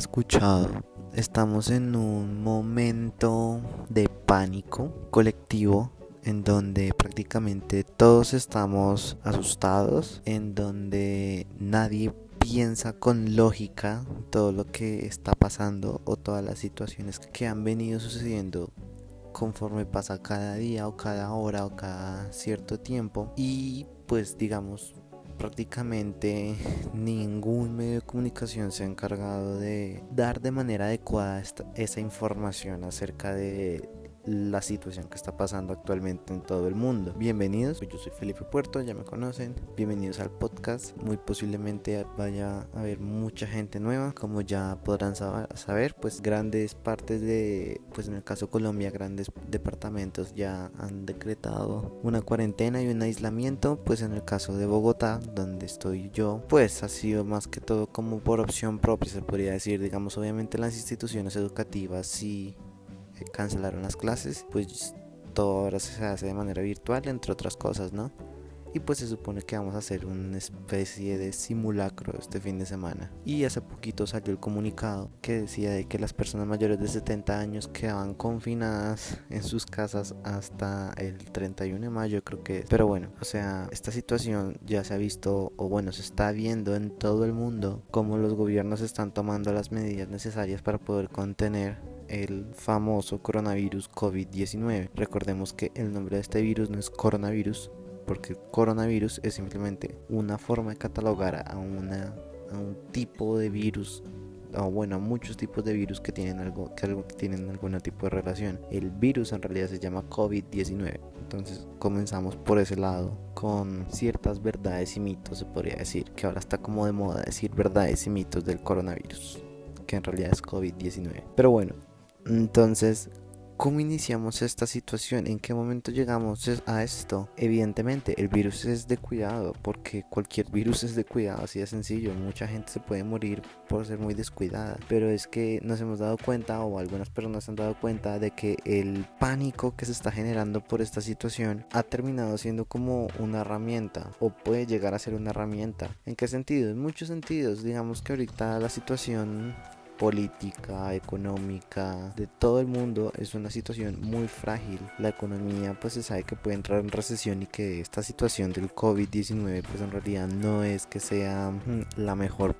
escuchado. Estamos en un momento de pánico colectivo en donde prácticamente todos estamos asustados, en donde nadie piensa con lógica todo lo que está pasando o todas las situaciones que han venido sucediendo conforme pasa cada día o cada hora o cada cierto tiempo y pues digamos prácticamente ningún medio de comunicación se ha encargado de dar de manera adecuada esa información acerca de la situación que está pasando actualmente en todo el mundo. Bienvenidos, yo soy Felipe Puerto, ya me conocen. Bienvenidos al podcast. Muy posiblemente vaya a haber mucha gente nueva, como ya podrán saber, pues grandes partes de, pues en el caso Colombia, grandes departamentos ya han decretado una cuarentena y un aislamiento, pues en el caso de Bogotá, donde estoy yo, pues ha sido más que todo como por opción propia, se podría decir, digamos, obviamente las instituciones educativas sí cancelaron las clases, pues todo ahora se hace de manera virtual, entre otras cosas, ¿no? y pues se supone que vamos a hacer una especie de simulacro este fin de semana. Y hace poquito salió el comunicado que decía de que las personas mayores de 70 años quedaban confinadas en sus casas hasta el 31 de mayo creo que es. Pero bueno, o sea, esta situación ya se ha visto o bueno, se está viendo en todo el mundo cómo los gobiernos están tomando las medidas necesarias para poder contener el famoso coronavirus COVID-19. Recordemos que el nombre de este virus no es coronavirus, porque coronavirus es simplemente una forma de catalogar a, una, un tipo de virus o bueno, a muchos tipos de virus que tienen algo que algo que tienen algún tipo de relación. El virus en realidad se llama COVID-19. Entonces, comenzamos por ese lado con ciertas verdades y mitos, se podría decir, que ahora está como de moda decir verdades y mitos del coronavirus, que en realidad es COVID-19. Pero bueno, entonces ¿Cómo iniciamos esta situación? ¿En qué momento llegamos a esto? Evidentemente, el virus es de cuidado, porque cualquier virus es de cuidado, así de sencillo. Mucha gente se puede morir por ser muy descuidada, pero es que nos hemos dado cuenta, o algunas personas se han dado cuenta, de que el pánico que se está generando por esta situación ha terminado siendo como una herramienta, o puede llegar a ser una herramienta. ¿En qué sentido? En muchos sentidos. Digamos que ahorita la situación política, económica, de todo el mundo es una situación muy frágil. La economía pues se sabe que puede entrar en recesión y que esta situación del COVID-19 pues en realidad no es que sea mm, la mejor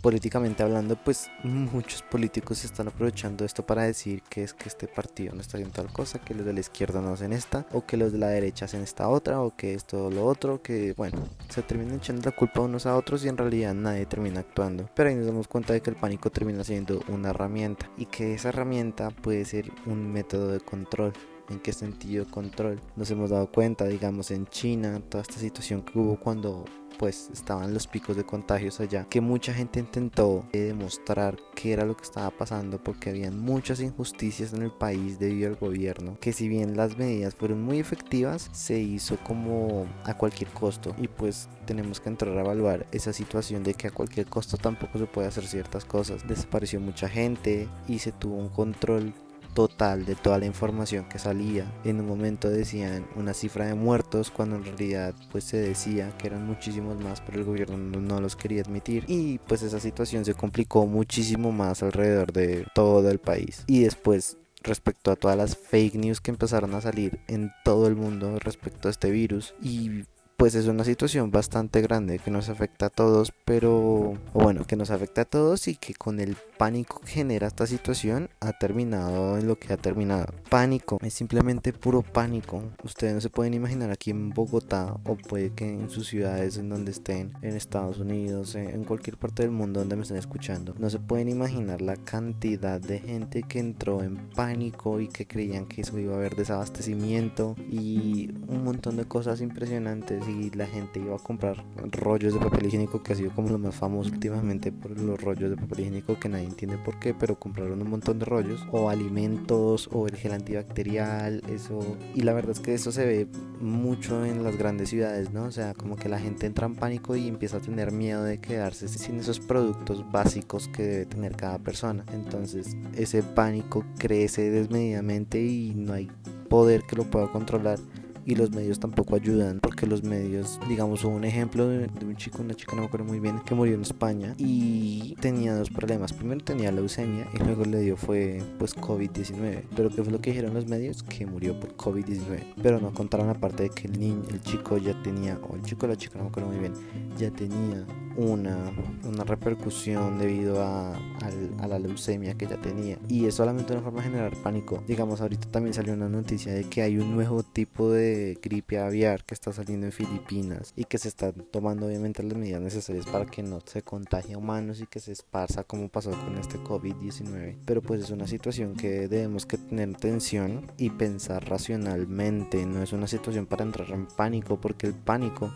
políticamente hablando, pues muchos políticos están aprovechando esto para decir que es que este partido no está haciendo tal cosa, que los de la izquierda no hacen esta, o que los de la derecha hacen esta otra, o que esto o lo otro, que bueno, se terminan echando la culpa unos a otros y en realidad nadie termina actuando. Pero ahí nos damos cuenta de que el pánico termina siendo una herramienta y que esa herramienta puede ser un método de control. ¿En qué sentido control? Nos hemos dado cuenta, digamos, en China, toda esta situación que hubo cuando pues estaban los picos de contagios allá, que mucha gente intentó demostrar qué era lo que estaba pasando porque habían muchas injusticias en el país debido al gobierno, que si bien las medidas fueron muy efectivas, se hizo como a cualquier costo y pues tenemos que entrar a evaluar esa situación de que a cualquier costo tampoco se puede hacer ciertas cosas. Desapareció mucha gente y se tuvo un control total de toda la información que salía. En un momento decían una cifra de muertos cuando en realidad pues se decía que eran muchísimos más, pero el gobierno no, los quería admitir y pues esa situación se complicó muchísimo más alrededor de todo el país. Y después respecto a todas las fake news que empezaron a salir en todo el mundo respecto a este virus y pues es una situación bastante grande que nos afecta a todos, pero bueno, que nos afecta a todos y que con el pánico que genera esta situación ha terminado en lo que ha terminado. Pánico, es simplemente puro pánico. Ustedes no se pueden imaginar aquí en Bogotá o puede que en sus ciudades en donde estén, en Estados Unidos, en cualquier parte del mundo donde me estén escuchando. No se pueden imaginar la cantidad de gente que entró en pánico y que creían que eso iba a haber desabastecimiento y un montón de cosas impresionantes y la gente iba a comprar rollos de papel higiénico que ha sido como lo más famoso últimamente por los rollos de papel higiénico que nadie entiende por qué, pero compraron un montón de rollos o alimentos o el gel antibacterial, eso y la verdad es que eso se ve mucho en las grandes ciudades, ¿no? O sea, como que la gente entra en pánico y empieza a tener miedo de quedarse sin esos productos básicos que debe tener cada persona. Entonces, ese pánico crece desmedidamente y no hay poder que lo pueda controlar y los medios tampoco ayudan porque los medios, digamos, hubo un ejemplo de, un chico, una chica, no me acuerdo muy bien, que murió en España y tenía dos problemas. Primero tenía leucemia y luego le dio fue pues COVID-19. Pero ¿qué fue lo que dijeron los medios? Que murió por COVID-19. Pero no contaron aparte de que el niño, el chico ya tenía, o el chico o la chica, no me acuerdo muy bien, ya tenía una, una repercusión debido a, a, la leucemia que ya tenía. Y es solamente una forma de generar pánico. Digamos, ahorita también salió una noticia de que hay un nuevo tipo de gripe aviar que está saliendo en Filipinas y que se están tomando obviamente las medidas necesarias para que no se contagie a humanos y que se esparza como pasó con este COVID-19. Pero pues es una situación que debemos que tener atención y pensar racionalmente. No es una situación para entrar en pánico porque el pánico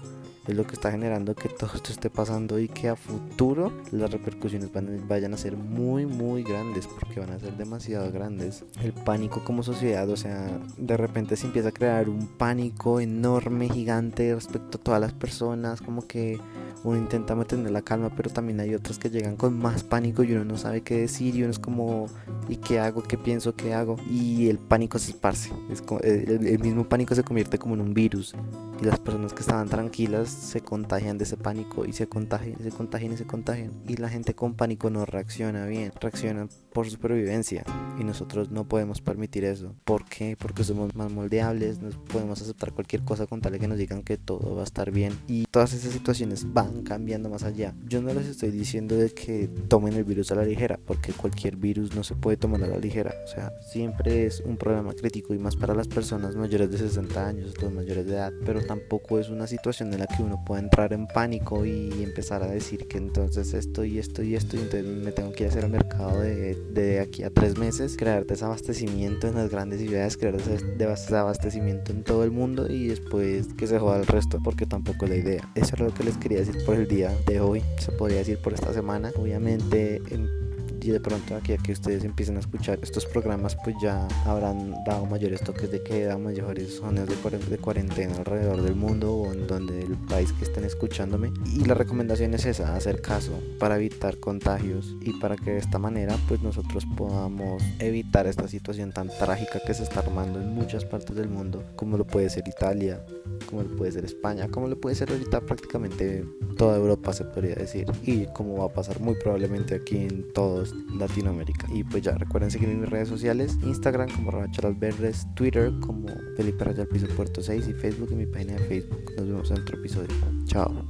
es lo que está generando que todo esto esté pasando y que a futuro las repercusiones van, vayan a ser muy muy grandes porque van a ser demasiado grandes el pánico como sociedad o sea de repente se empieza a crear un pánico enorme gigante respecto a todas las personas como que uno intenta mantener la calma, pero también hay otros que llegan con más pánico y uno no sabe qué decir y uno es como, ¿y qué hago? ¿Qué pienso? ¿Qué hago? Y el pánico se esparce. Es eh, el, mismo pánico se convierte como en un virus y las personas que estaban tranquilas se contagian de ese pánico y se contagian, se contagian y se contagian. Y la gente con pánico no reacciona bien, reacciona por supervivencia y nosotros no podemos permitir eso. ¿Por qué? Porque somos más moldeables, no podemos aceptar cualquier cosa con tal de que nos digan que todo va a estar bien y todas esas situaciones van cambiando más allá. Yo no les estoy diciendo de que tomen el virus a la ligera, porque cualquier virus no se puede tomar a la ligera. O sea, siempre es un problema crítico y más para las personas mayores de 60 años, los mayores de edad. Pero tampoco es una situación en la que uno pueda entrar en pánico y empezar a decir que entonces esto y esto y esto y entonces me tengo que ir a hacer el mercado de, de aquí a tres meses, crear desabastecimiento en las grandes ciudades, crear desabastecimiento en todo el mundo y después que se joda el resto, porque tampoco es la idea. Eso es lo que les quería decir por el día de hoy, se podría decir por esta semana. Obviamente y de pronto aquí a que ustedes empiecen a escuchar estos programas pues ya habrán dado mayores toques de queda, mayores zonas de, cuarentena alrededor del mundo o en donde el país que estén escuchándome. Y la recomendación es esa, hacer caso para evitar contagios y para que de esta manera pues nosotros podamos evitar esta situación tan trágica que se está armando en muchas partes del mundo como lo puede ser Italia, como lo puede ser España, como lo puede ser ahorita prácticamente toda Europa se podría decir y como va a pasar muy probablemente aquí en todos Latinoamérica. Y pues ya recuerden seguirme en mis redes sociales, Instagram como Rachalas Verdes, Twitter como Felipe Rayal Piso Puerto 6 y Facebook en mi página de Facebook. Nos vemos en otro episodio. Chao.